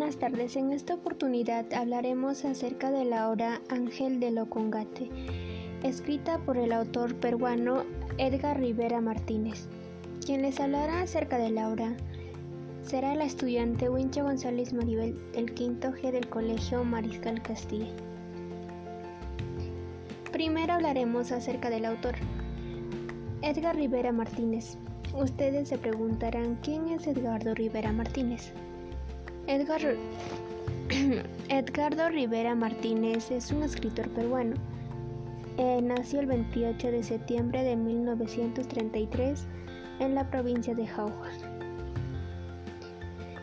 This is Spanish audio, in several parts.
Buenas tardes, en esta oportunidad hablaremos acerca de la obra Ángel de Locongate, escrita por el autor peruano Edgar Rivera Martínez. Quien les hablará acerca de la obra será la estudiante Wincha González Maribel del quinto G del Colegio Mariscal Castilla. Primero hablaremos acerca del autor. Edgar Rivera Martínez. Ustedes se preguntarán quién es Edgardo Rivera Martínez. Edgar... Edgardo Rivera Martínez es un escritor peruano. Eh, nació el 28 de septiembre de 1933 en la provincia de Jauja.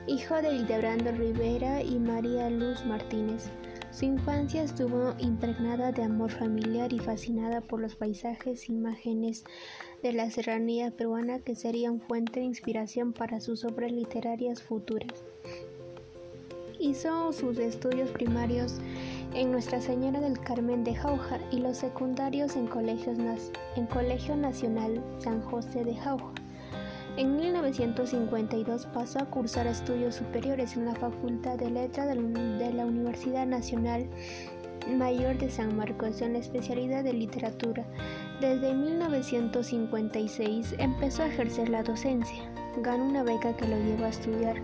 Hijo de Hildebrando Rivera y María Luz Martínez. Su infancia estuvo impregnada de amor familiar y fascinada por los paisajes e imágenes de la serranía peruana que serían fuente de inspiración para sus obras literarias futuras. Hizo sus estudios primarios en Nuestra Señora del Carmen de Jauja y los secundarios en, en Colegio Nacional San José de Jauja. En 1952 pasó a cursar estudios superiores en la Facultad de Letras de la Universidad Nacional Mayor de San Marcos en la especialidad de literatura. Desde 1956 empezó a ejercer la docencia. Ganó una beca que lo llevó a estudiar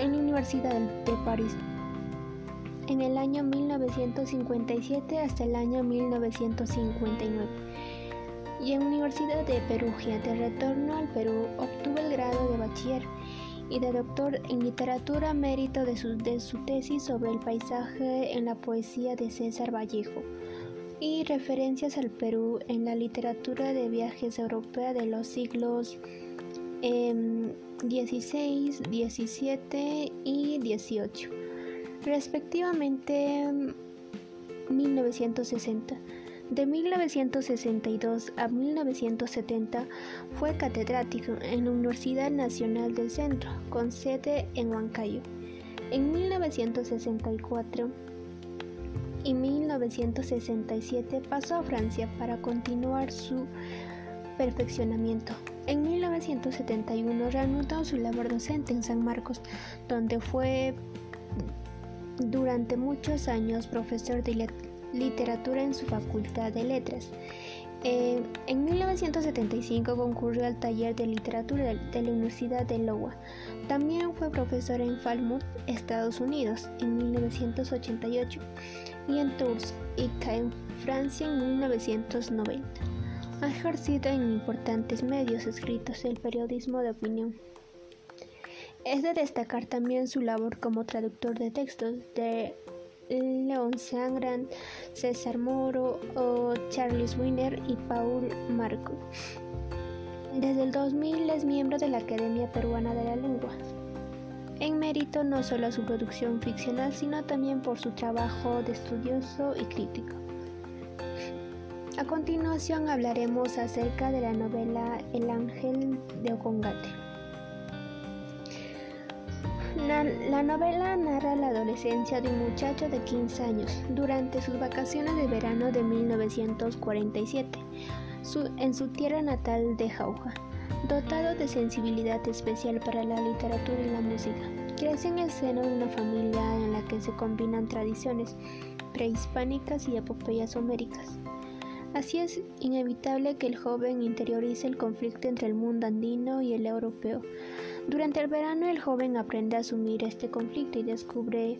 en la Universidad de París en el año 1957 hasta el año 1959 y en la Universidad de Perugia. De retorno al Perú obtuvo el grado de bachiller y de doctor en literatura mérito de su, de su tesis sobre el paisaje en la poesía de César Vallejo y referencias al Perú en la literatura de viajes europea de los siglos eh, 16, 17 y 18, respectivamente 1960. De 1962 a 1970 fue catedrático en la Universidad Nacional del Centro, con sede en Huancayo. En 1964 y 1967 pasó a Francia para continuar su perfeccionamiento. En 1971 reanudó su labor docente en San Marcos, donde fue durante muchos años profesor de literatura en su Facultad de Letras. Eh, en 1975 concurrió al taller de literatura de, la Universidad de Iowa. También fue profesor en Falmouth, Estados Unidos, en 1988 y en Tours, ICA, en Francia, en 1990. Ha ejercido en importantes medios escritos el periodismo de opinión. Es de destacar también su labor como traductor de textos de León Sangran, César Moro, o Charles Wiener y Paul Marco. Desde el 2000 es miembro de la Academia Peruana de la Lengua. En mérito no solo a su producción ficcional, sino también por su trabajo de estudioso y crítico. A continuación hablaremos acerca de la novela El ángel de Ocongate. La, novela narra la adolescencia de un muchacho de 15 años durante sus vacaciones de verano de 1947 en su tierra natal de Jauja. Dotado de sensibilidad especial para la literatura y la música, crece en el seno de una familia en la que se combinan tradiciones prehispánicas y epopeyas homéricas. Así es inevitable que el joven interiorice el conflicto entre el mundo andino y el europeo. Durante el verano el joven aprende a asumir este conflicto y descubre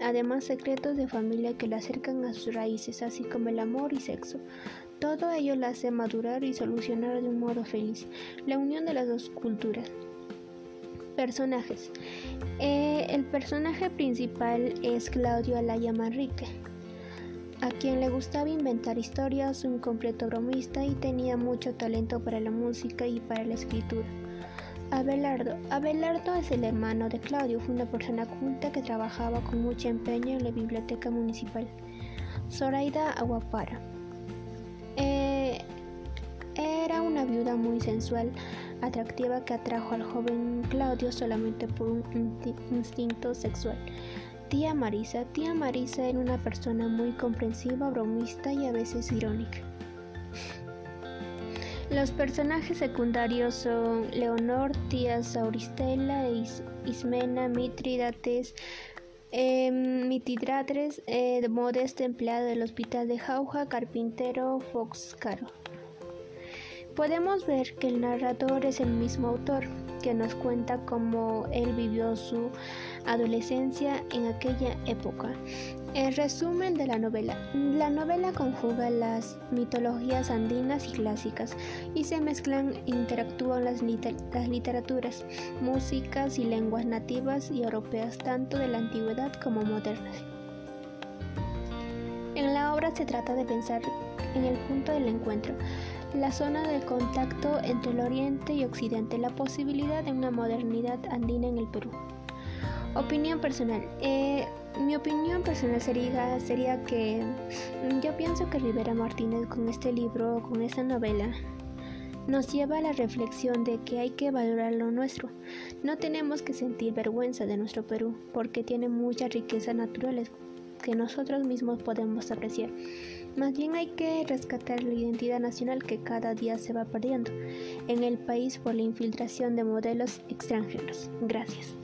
además secretos de familia que le acercan a sus raíces, así como el amor y sexo. Todo ello le hace madurar y solucionar de un modo feliz la unión de las dos culturas. Personajes. Eh, el personaje principal es Claudio Alaya Manrique, a quien le gustaba inventar historias, un completo bromista y tenía mucho talento para la música y para la escritura. Abelardo. Abelardo es el hermano de Claudio, fue una persona culta que trabajaba con mucho empeño en la biblioteca municipal. Zoraida Aguapara. Eh, era una viuda muy sensual, atractiva que atrajo al joven Claudio solamente por un instinto sexual. Tía Marisa. Tía Marisa era una persona muy comprensiva, bromista y a veces irónica. Los personajes secundarios son Leonor, tía Sauristela, Ismena, Mitridates, Eh, Mitidratres, eh, modesto empleado del hospital de Jauja, carpintero Foxcaro. Podemos ver que el narrador es el mismo autor, que nos cuenta cómo él vivió su adolescencia en aquella época. El resumen de la novela. La novela conjuga las mitologías andinas y clásicas y se mezclan e interactúan las, las literaturas, músicas y lenguas nativas y europeas tanto de la antigüedad como modernas. En la obra se trata de pensar en el punto del encuentro, la zona del contacto entre el Oriente y Occidente, la posibilidad de una modernidad andina en el Perú. Opinión personal. Eh, mi opinión personal sería, sería que yo pienso que Rivera Martínez con este libro, con esta novela, nos lleva a la reflexión de que hay que valorar lo nuestro. No tenemos que sentir vergüenza de nuestro Perú porque tiene muchas riquezas naturales que nosotros mismos podemos apreciar. Más bien hay que rescatar la identidad nacional que cada día se va perdiendo en el país por la infiltración de modelos extranjeros. Gracias.